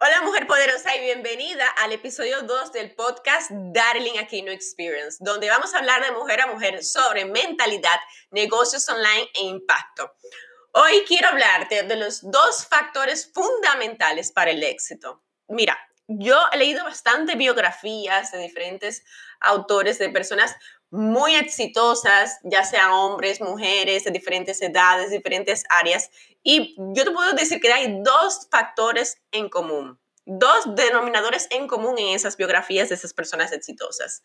Hola mujer poderosa y bienvenida al episodio 2 del podcast Darling Aquino Experience, donde vamos a hablar de mujer a mujer sobre mentalidad, negocios online e impacto. Hoy quiero hablarte de los dos factores fundamentales para el éxito. Mira, yo he leído bastante biografías de diferentes autores, de personas muy exitosas, ya sean hombres, mujeres, de diferentes edades, diferentes áreas. Y yo te puedo decir que hay dos factores en común, dos denominadores en común en esas biografías de esas personas exitosas.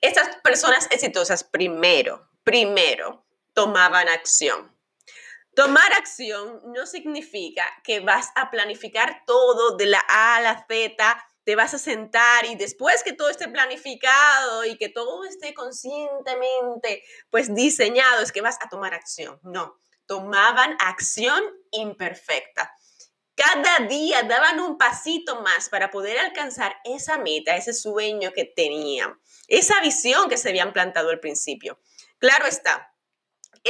Estas personas exitosas, primero, primero, tomaban acción. Tomar acción no significa que vas a planificar todo de la A a la Z te vas a sentar y después que todo esté planificado y que todo esté conscientemente pues diseñado, es que vas a tomar acción. No, tomaban acción imperfecta. Cada día daban un pasito más para poder alcanzar esa meta, ese sueño que tenían, esa visión que se habían plantado al principio. Claro está,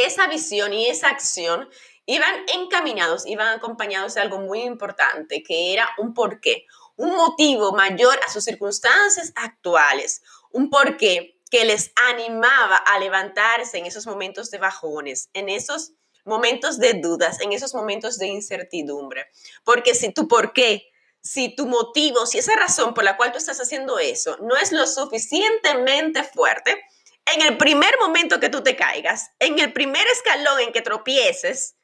esa visión y esa acción iban encaminados, iban acompañados de algo muy importante, que era un porqué, un motivo mayor a sus circunstancias actuales, un porqué que les animaba a levantarse en esos momentos de bajones, en esos momentos de dudas, en esos momentos de incertidumbre. Porque si tu porqué, si tu motivo, si esa razón por la cual tú estás haciendo eso no es lo suficientemente fuerte, en el primer momento que tú te caigas, en el primer escalón en que tropieces,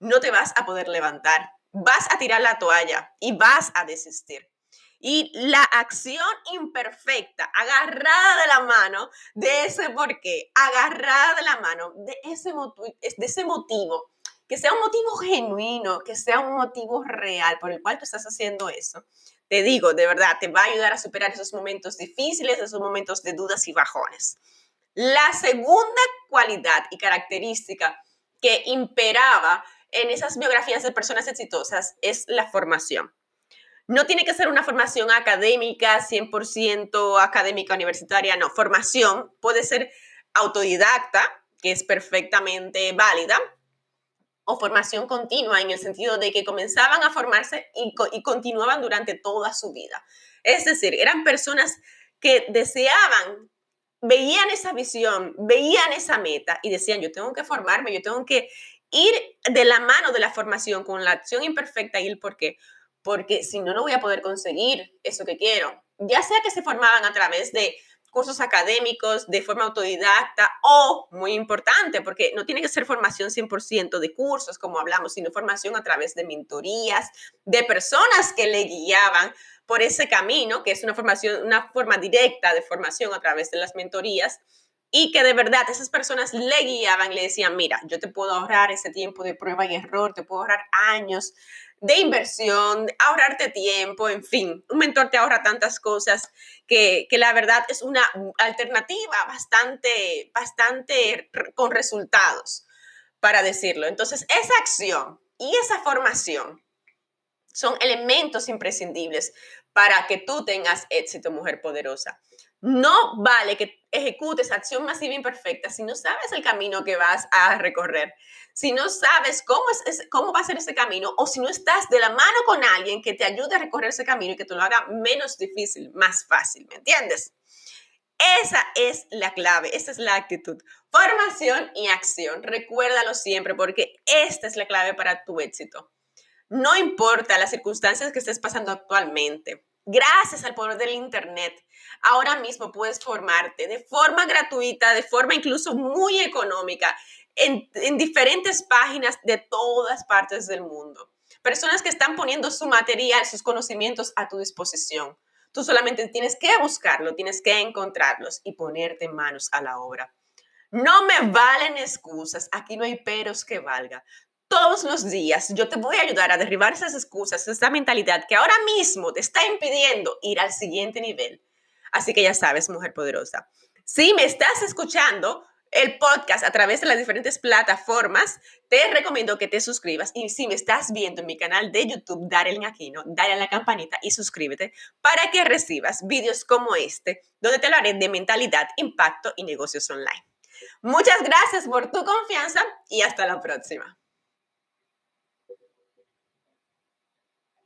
no te vas a poder levantar vas a tirar la toalla y vas a desistir. Y la acción imperfecta, agarrada de la mano de ese porqué, agarrada de la mano de ese, de ese motivo, que sea un motivo genuino, que sea un motivo real por el cual tú estás haciendo eso, te digo, de verdad, te va a ayudar a superar esos momentos difíciles, esos momentos de dudas y bajones. La segunda cualidad y característica que imperaba en esas biografías de personas exitosas es la formación. No tiene que ser una formación académica, 100% académica universitaria, no. Formación puede ser autodidacta, que es perfectamente válida, o formación continua en el sentido de que comenzaban a formarse y, y continuaban durante toda su vida. Es decir, eran personas que deseaban veían esa visión, veían esa meta y decían, yo tengo que formarme, yo tengo que ir de la mano de la formación con la acción imperfecta y el por qué. Porque si no, no voy a poder conseguir eso que quiero. Ya sea que se formaban a través de cursos académicos de forma autodidacta o, muy importante, porque no tiene que ser formación 100% de cursos, como hablamos, sino formación a través de mentorías, de personas que le guiaban por ese camino, que es una formación, una forma directa de formación a través de las mentorías y que de verdad esas personas le guiaban, le decían, mira, yo te puedo ahorrar ese tiempo de prueba y error, te puedo ahorrar años de inversión, ahorrarte tiempo, en fin, un mentor te ahorra tantas cosas que, que la verdad es una alternativa bastante, bastante con resultados, para decirlo. Entonces, esa acción y esa formación son elementos imprescindibles para que tú tengas éxito, mujer poderosa. No vale que ejecutes acción masiva imperfecta si no sabes el camino que vas a recorrer, si no sabes cómo, es, cómo va a ser ese camino o si no estás de la mano con alguien que te ayude a recorrer ese camino y que te lo haga menos difícil, más fácil, ¿me entiendes? Esa es la clave, esa es la actitud. Formación y acción, recuérdalo siempre porque esta es la clave para tu éxito. No importa las circunstancias que estés pasando actualmente, gracias al poder del Internet, ahora mismo puedes formarte de forma gratuita, de forma incluso muy económica, en, diferentes páginas de todas partes del mundo. Personas que están poniendo su material, sus conocimientos a tu disposición. Tú solamente tienes que buscarlo, tienes que encontrarlos y ponerte manos a la obra. No me valen excusas, aquí no hay peros que valga todos los días yo te voy a ayudar a derribar esas excusas, esa mentalidad que ahora mismo te está impidiendo ir al siguiente nivel. Así que ya sabes, mujer poderosa, si me estás escuchando el podcast a través de las diferentes plataformas, te recomiendo que te suscribas y si me estás viendo en mi canal de YouTube, Darel Aquino, dale a la campanita y suscríbete para que recibas vídeos como este, donde te haré de mentalidad, impacto y negocios online. Muchas gracias por tu confianza y hasta la próxima.